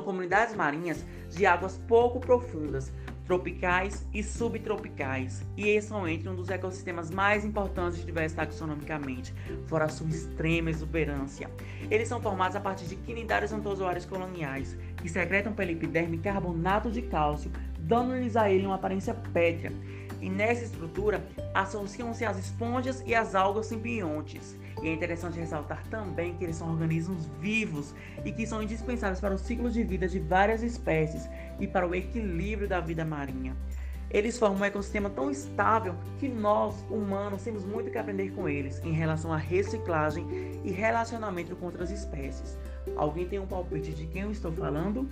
são comunidades marinhas de águas pouco profundas, tropicais e subtropicais, e são entre um dos ecossistemas mais importantes diversos taxonomicamente, fora sua extrema exuberância. Eles são formados a partir de quinidários antozoários coloniais, que secretam pela epiderme carbonato de cálcio, dando-lhes a ele uma aparência pétrea. E nessa estrutura associam-se as esponjas e as algas simbiontes. E é interessante ressaltar também que eles são organismos vivos e que são indispensáveis para o ciclo de vida de várias espécies e para o equilíbrio da vida marinha. Eles formam um ecossistema tão estável que nós, humanos, temos muito que aprender com eles em relação à reciclagem e relacionamento com outras espécies. Alguém tem um palpite de quem eu estou falando?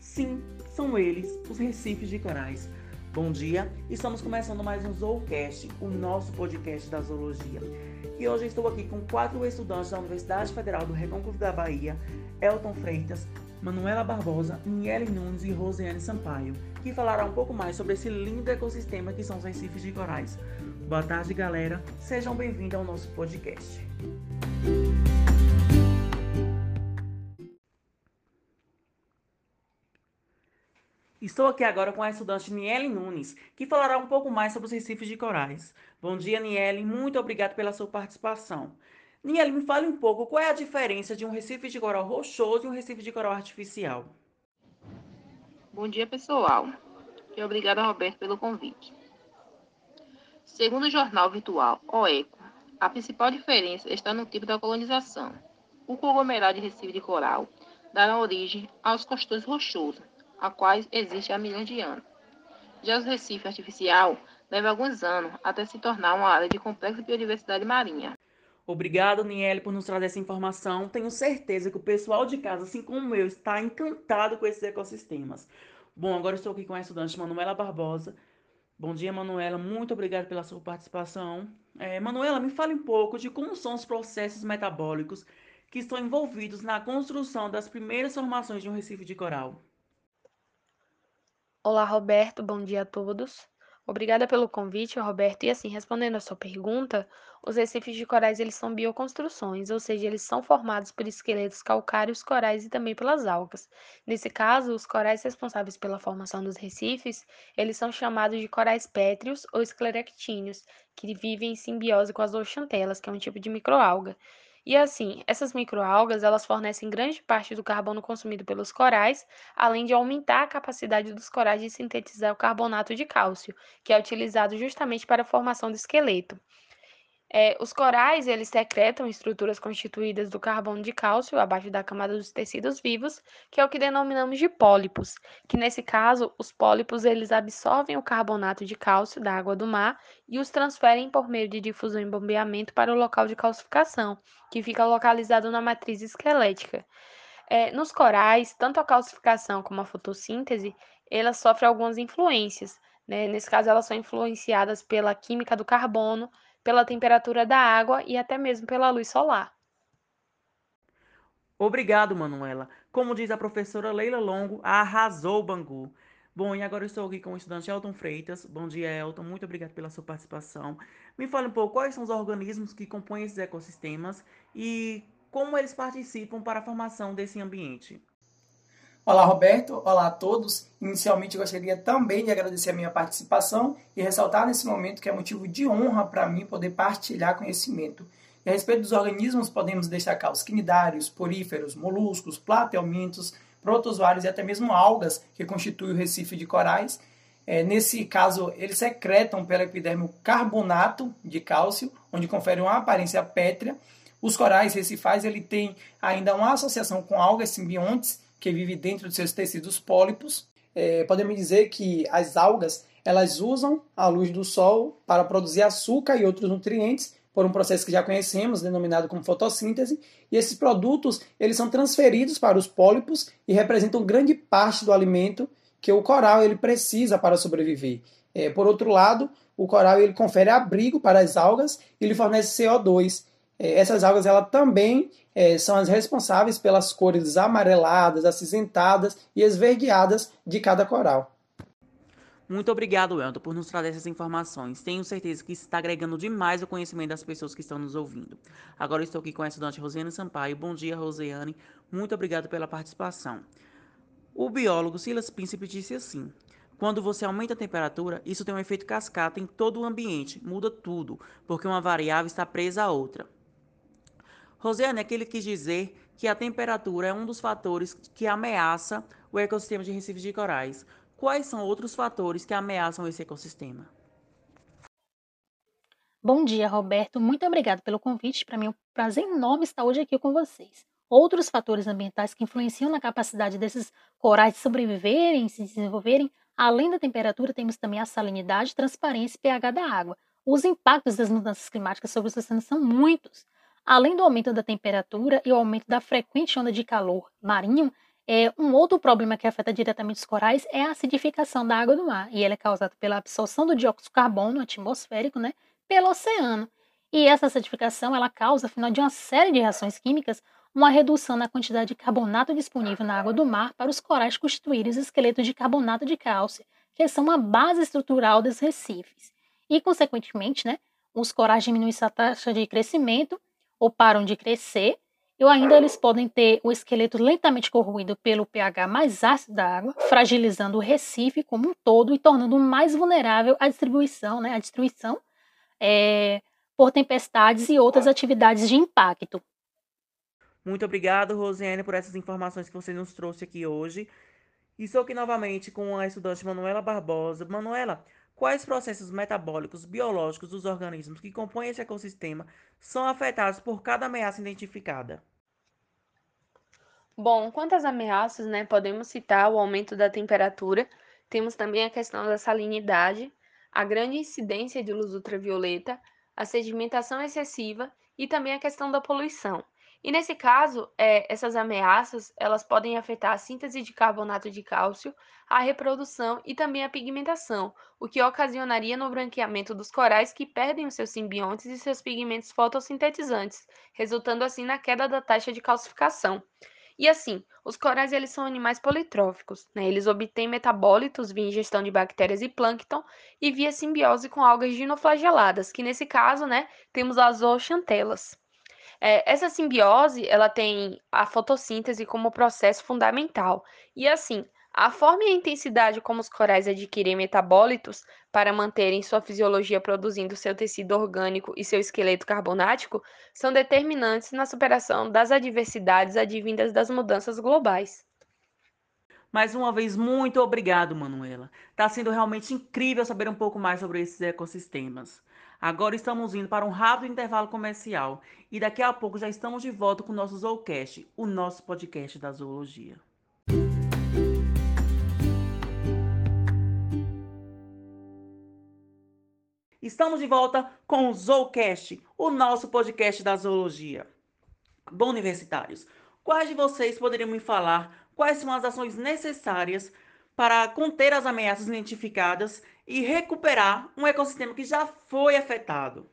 Sim, são eles, os recifes de corais. Bom dia, estamos começando mais um Zoocast, o nosso podcast da zoologia. E hoje estou aqui com quatro estudantes da Universidade Federal do Recôncavo da Bahia, Elton Freitas, Manuela Barbosa, Niele Nunes e Rosiane Sampaio, que falará um pouco mais sobre esse lindo ecossistema que são os recifes de corais. Boa tarde, galera. Sejam bem-vindos ao nosso podcast. Estou aqui agora com a estudante Niele Nunes, que falará um pouco mais sobre os recifes de corais. Bom dia, Niele. Muito obrigado pela sua participação. Niele, me fale um pouco qual é a diferença de um recife de coral rochoso e um recife de coral artificial. Bom dia, pessoal. E obrigada, Roberto, pelo convite. Segundo o jornal virtual OECO, a principal diferença está no tipo da colonização. O conglomerado de recife de coral dará origem aos costões rochosos, a quais existe há milhões de anos. Já o recife artificial leva alguns anos até se tornar uma área de complexa biodiversidade marinha. Obrigado, Niele, por nos trazer essa informação. Tenho certeza que o pessoal de casa, assim como eu, está encantado com esses ecossistemas. Bom, agora estou aqui com a estudante Manuela Barbosa. Bom dia, Manuela. Muito obrigada pela sua participação. É, Manuela, me fale um pouco de como são os processos metabólicos que estão envolvidos na construção das primeiras formações de um recife de coral. Olá, Roberto. Bom dia a todos. Obrigada pelo convite, Roberto. E assim, respondendo a sua pergunta, os recifes de corais eles são bioconstruções, ou seja, eles são formados por esqueletos calcários, corais e também pelas algas. Nesse caso, os corais responsáveis pela formação dos recifes, eles são chamados de corais pétreos ou esclerectíneos, que vivem em simbiose com as oxantelas, que é um tipo de microalga. E assim, essas microalgas, elas fornecem grande parte do carbono consumido pelos corais, além de aumentar a capacidade dos corais de sintetizar o carbonato de cálcio, que é utilizado justamente para a formação do esqueleto. É, os corais, eles secretam estruturas constituídas do carbono de cálcio abaixo da camada dos tecidos vivos, que é o que denominamos de pólipos, que nesse caso, os pólipos eles absorvem o carbonato de cálcio da água do mar e os transferem por meio de difusão e bombeamento para o local de calcificação, que fica localizado na matriz esquelética. É, nos corais, tanto a calcificação como a fotossíntese, elas sofrem algumas influências. Né? Nesse caso, elas são influenciadas pela química do carbono, pela temperatura da água e até mesmo pela luz solar. Obrigado, Manuela. Como diz a professora Leila Longo, arrasou o Bangu. Bom, e agora estou aqui com o estudante Elton Freitas. Bom dia, Elton. Muito obrigado pela sua participação. Me fale um pouco quais são os organismos que compõem esses ecossistemas e como eles participam para a formação desse ambiente. Olá, Roberto. Olá a todos. Inicialmente, gostaria também de agradecer a minha participação e ressaltar nesse momento que é motivo de honra para mim poder partilhar conhecimento. E a respeito dos organismos, podemos destacar os quinidários, poríferos, moluscos, platelmintos, protozoários e até mesmo algas que constituem o recife de corais. É, nesse caso, eles secretam pela epiderme carbonato de cálcio, onde confere uma aparência pétrea. Os corais recifais ele tem ainda uma associação com algas simbiontes, que vive dentro de seus tecidos pólipos. É, podemos dizer que as algas elas usam a luz do sol para produzir açúcar e outros nutrientes por um processo que já conhecemos, denominado como fotossíntese, e esses produtos eles são transferidos para os pólipos e representam grande parte do alimento que o coral ele precisa para sobreviver. É, por outro lado, o coral ele confere abrigo para as algas e lhe fornece CO2. É, essas algas ela também é, são as responsáveis pelas cores amareladas, acinzentadas e esverdeadas de cada coral. Muito obrigado, Elton, por nos trazer essas informações. Tenho certeza que está agregando demais o conhecimento das pessoas que estão nos ouvindo. Agora estou aqui com a estudante Rosiane Sampaio. Bom dia, Rosiane. Muito obrigado pela participação. O biólogo Silas Príncipe disse assim: quando você aumenta a temperatura, isso tem um efeito cascata em todo o ambiente, muda tudo, porque uma variável está presa à outra. Rosiane, aquele quis dizer que a temperatura é um dos fatores que ameaça o ecossistema de recifes de corais. Quais são outros fatores que ameaçam esse ecossistema? Bom dia, Roberto. Muito obrigado pelo convite. Para mim é um prazer enorme estar hoje aqui com vocês. Outros fatores ambientais que influenciam na capacidade desses corais de sobreviverem, se desenvolverem, além da temperatura, temos também a salinidade, transparência e pH da água. Os impactos das mudanças climáticas sobre os oceanos são muitos. Além do aumento da temperatura e o aumento da frequente onda de calor marinho, é, um outro problema que afeta diretamente os corais é a acidificação da água do mar, e ela é causada pela absorção do dióxido de carbono atmosférico né, pelo oceano. E essa acidificação ela causa, afinal de uma série de reações químicas, uma redução na quantidade de carbonato disponível na água do mar para os corais constituírem os esqueletos de carbonato de cálcio, que são uma base estrutural dos recifes. E, consequentemente, né, os corais diminuem sua taxa de crescimento ou param de crescer, ou ainda eles podem ter o esqueleto lentamente corroído pelo pH mais ácido da água, fragilizando o recife como um todo e tornando mais vulnerável à distribuição, né, à destruição é, por tempestades e outras atividades de impacto. Muito obrigado, Rosiane, por essas informações que você nos trouxe aqui hoje. E estou aqui novamente com a estudante Manuela Barbosa. Manuela, quais processos metabólicos biológicos dos organismos que compõem esse ecossistema são afetados por cada ameaça identificada? Bom, quanto às ameaças, né, podemos citar o aumento da temperatura, temos também a questão da salinidade, a grande incidência de luz ultravioleta, a sedimentação excessiva e também a questão da poluição. E nesse caso, é, essas ameaças elas podem afetar a síntese de carbonato de cálcio, a reprodução e também a pigmentação, o que ocasionaria no branqueamento dos corais que perdem os seus simbiontes e seus pigmentos fotossintetizantes, resultando assim na queda da taxa de calcificação. E assim, os corais eles são animais politróficos, né? Eles obtêm metabólitos via ingestão de bactérias e plâncton e via simbiose com algas ginoflageladas, que nesse caso, né, temos as zooxantelas. É, essa simbiose, ela tem a fotossíntese como processo fundamental. E assim, a forma e a intensidade como os corais adquirem metabólitos para manterem sua fisiologia produzindo seu tecido orgânico e seu esqueleto carbonático são determinantes na superação das adversidades advindas das mudanças globais. Mais uma vez, muito obrigado, Manuela. Está sendo realmente incrível saber um pouco mais sobre esses ecossistemas. Agora estamos indo para um rápido intervalo comercial e daqui a pouco já estamos de volta com o nosso Zoocast, o nosso podcast da zoologia. Estamos de volta com o Zoocast, o nosso podcast da zoologia. Bom, universitários, quais de vocês poderiam me falar quais são as ações necessárias para conter as ameaças identificadas e recuperar um ecossistema que já foi afetado.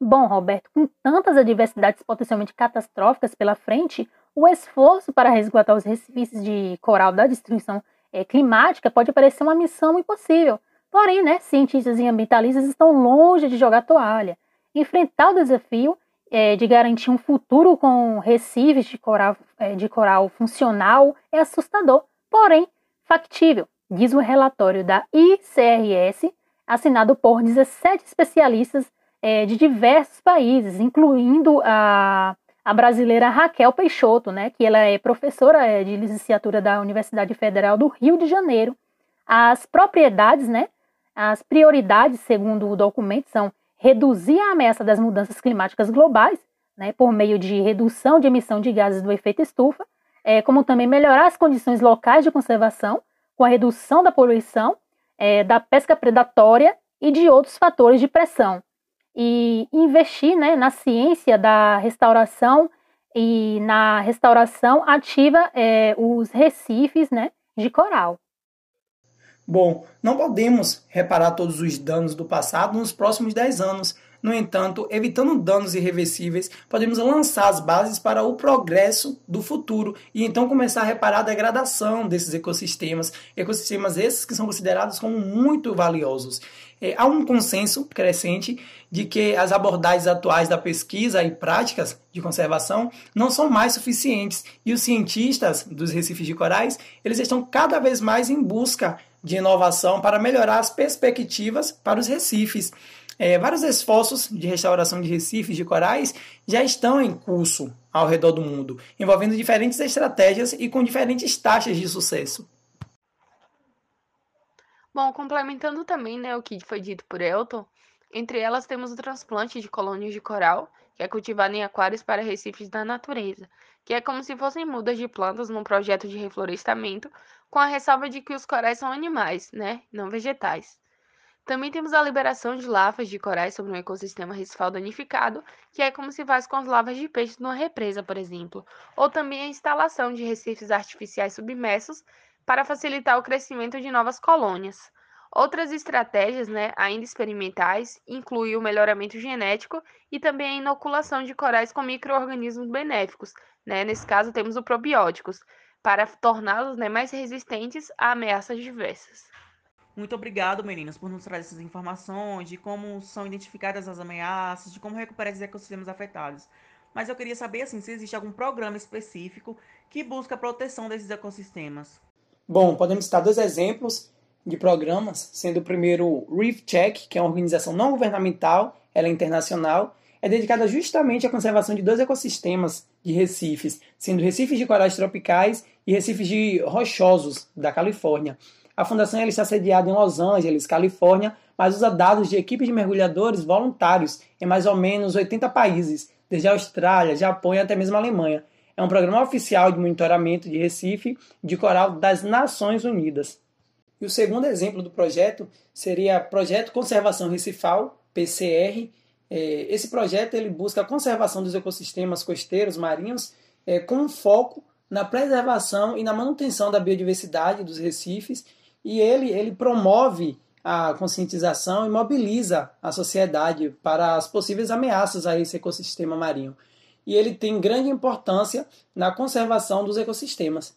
Bom, Roberto, com tantas adversidades potencialmente catastróficas pela frente, o esforço para resguardar os recifes de coral da destruição é, climática pode parecer uma missão impossível. Porém, né, cientistas e ambientalistas estão longe de jogar toalha. Enfrentar o desafio é, de garantir um futuro com recifes de coral, é, de coral funcional é assustador, porém factível diz o relatório da ICRS, assinado por 17 especialistas é, de diversos países, incluindo a, a brasileira Raquel Peixoto, né, que ela é professora é, de licenciatura da Universidade Federal do Rio de Janeiro. As propriedades, né, as prioridades, segundo o documento, são reduzir a ameaça das mudanças climáticas globais, né, por meio de redução de emissão de gases do efeito estufa, é, como também melhorar as condições locais de conservação, com a redução da poluição, é, da pesca predatória e de outros fatores de pressão. E investir né, na ciência da restauração e na restauração ativa é, os recifes né, de coral. Bom, não podemos reparar todos os danos do passado nos próximos 10 anos. No entanto, evitando danos irreversíveis, podemos lançar as bases para o progresso do futuro e então começar a reparar a degradação desses ecossistemas, ecossistemas esses que são considerados como muito valiosos. É, há um consenso crescente de que as abordagens atuais da pesquisa e práticas de conservação não são mais suficientes e os cientistas dos recifes de corais eles estão cada vez mais em busca de inovação para melhorar as perspectivas para os recifes. É, vários esforços de restauração de recifes de corais já estão em curso ao redor do mundo, envolvendo diferentes estratégias e com diferentes taxas de sucesso. Bom, complementando também né, o que foi dito por Elton, entre elas temos o transplante de colônias de coral, que é cultivado em aquários para recifes da natureza, que é como se fossem mudas de plantas num projeto de reflorestamento, com a ressalva de que os corais são animais, né, não vegetais. Também temos a liberação de lavas de corais sobre um ecossistema recifal danificado, que é como se faz com as lavas de peixes numa represa, por exemplo, ou também a instalação de recifes artificiais submersos para facilitar o crescimento de novas colônias. Outras estratégias, né, ainda experimentais, incluem o melhoramento genético e também a inoculação de corais com micro-organismos benéficos. Né? Nesse caso, temos os probióticos, para torná-los né, mais resistentes a ameaças diversas. Muito obrigado, meninas, por nos trazer essas informações de como são identificadas as ameaças, de como recuperar esses ecossistemas afetados. Mas eu queria saber assim, se existe algum programa específico que busca a proteção desses ecossistemas. Bom, podemos citar dois exemplos de programas, sendo o primeiro Reef Check, que é uma organização não governamental, ela é internacional, é dedicada justamente à conservação de dois ecossistemas de recifes, sendo recifes de corais tropicais e recifes de rochosos da Califórnia. A fundação ela está sediada em Los Angeles, Califórnia, mas usa dados de equipes de mergulhadores voluntários em mais ou menos 80 países, desde a Austrália, Japão e até mesmo a Alemanha. É um programa oficial de monitoramento de Recife de coral das Nações Unidas. E o segundo exemplo do projeto seria o Projeto Conservação Recifal, PCR. É, esse projeto ele busca a conservação dos ecossistemas costeiros marinhos é, com foco na preservação e na manutenção da biodiversidade dos recifes e ele, ele promove a conscientização e mobiliza a sociedade para as possíveis ameaças a esse ecossistema marinho. E ele tem grande importância na conservação dos ecossistemas.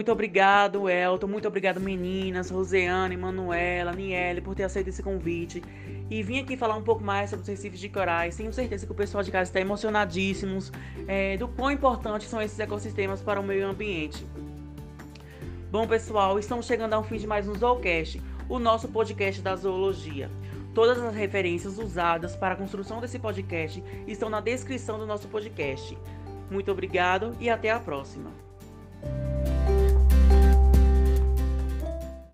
Muito obrigado, Elton. Muito obrigado, meninas, Roseane, Manuela, Niele, por ter aceito esse convite. E vim aqui falar um pouco mais sobre os recifes de corais. Tenho certeza que o pessoal de casa está emocionadíssimos é, do quão importantes são esses ecossistemas para o meio ambiente. Bom, pessoal, estamos chegando ao fim de mais um Zoocast, o nosso podcast da zoologia. Todas as referências usadas para a construção desse podcast estão na descrição do nosso podcast. Muito obrigado e até a próxima.